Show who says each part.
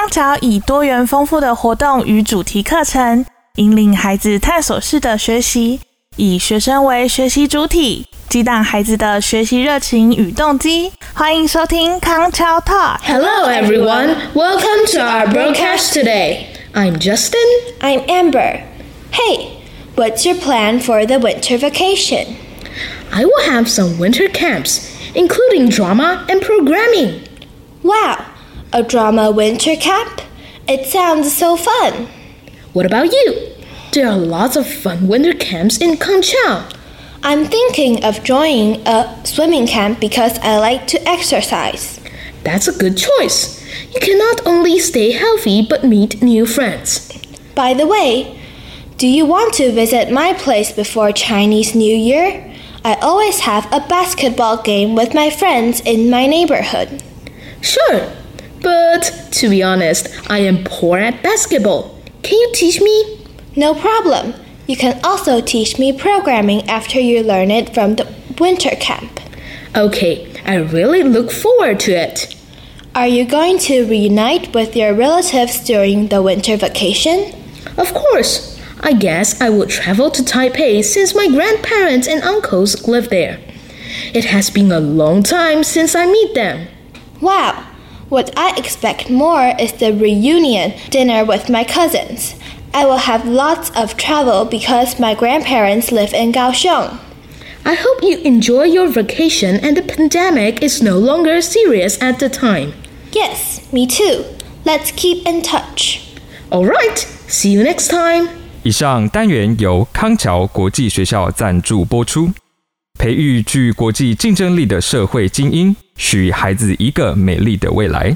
Speaker 1: 康桥以多元丰富的活动与主题课程，引领孩子探索式的学习，以学生为学习主体，激荡孩子的学习热情与动机。欢迎收听康桥 Talk。
Speaker 2: Hello, everyone. Welcome to our broadcast today. I'm Justin.
Speaker 3: I'm Amber. Hey, what's your plan for the winter vacation?
Speaker 2: I will have some winter camps, including drama and programming.
Speaker 3: Wow, a drama winter camp? It sounds so fun.
Speaker 2: What about you? There are lots of fun winter camps in KangChiao.
Speaker 3: I'm thinking of joining a swimming camp because I like to exercise.
Speaker 2: That's a good choice. You can not only stay healthy but meet new friends.
Speaker 3: By the way, do you want to visit my place before Chinese New Year? I always have a basketball game with my friends in my neighborhood.
Speaker 2: Sure, but to be honest, I am poor at basketball. Can you teach me?
Speaker 3: No problem. You can also teach me programming after you learn it from the winter camp.
Speaker 2: Okay, I really look forward to it.
Speaker 3: Are you going to reunite with your relatives during the winter vacation?
Speaker 2: Of course. I guess I will travel to Taipei since my grandparents and uncles live there. It has been a long time since I meet them.
Speaker 3: Wow! What I expect more is the reunion dinner with my cousins. I will have lots of travel because my grandparents live in Kaohsiung.
Speaker 2: I hope you enjoy your vacation and the pandemic is no longer serious at the time.
Speaker 3: Yes, me too. Let's keep in touch.
Speaker 2: Alright, see you next time.
Speaker 4: 以上单元由康桥国际学校赞助播出， 培育具国际竞争力的社会精英，许孩子一个美丽的未来。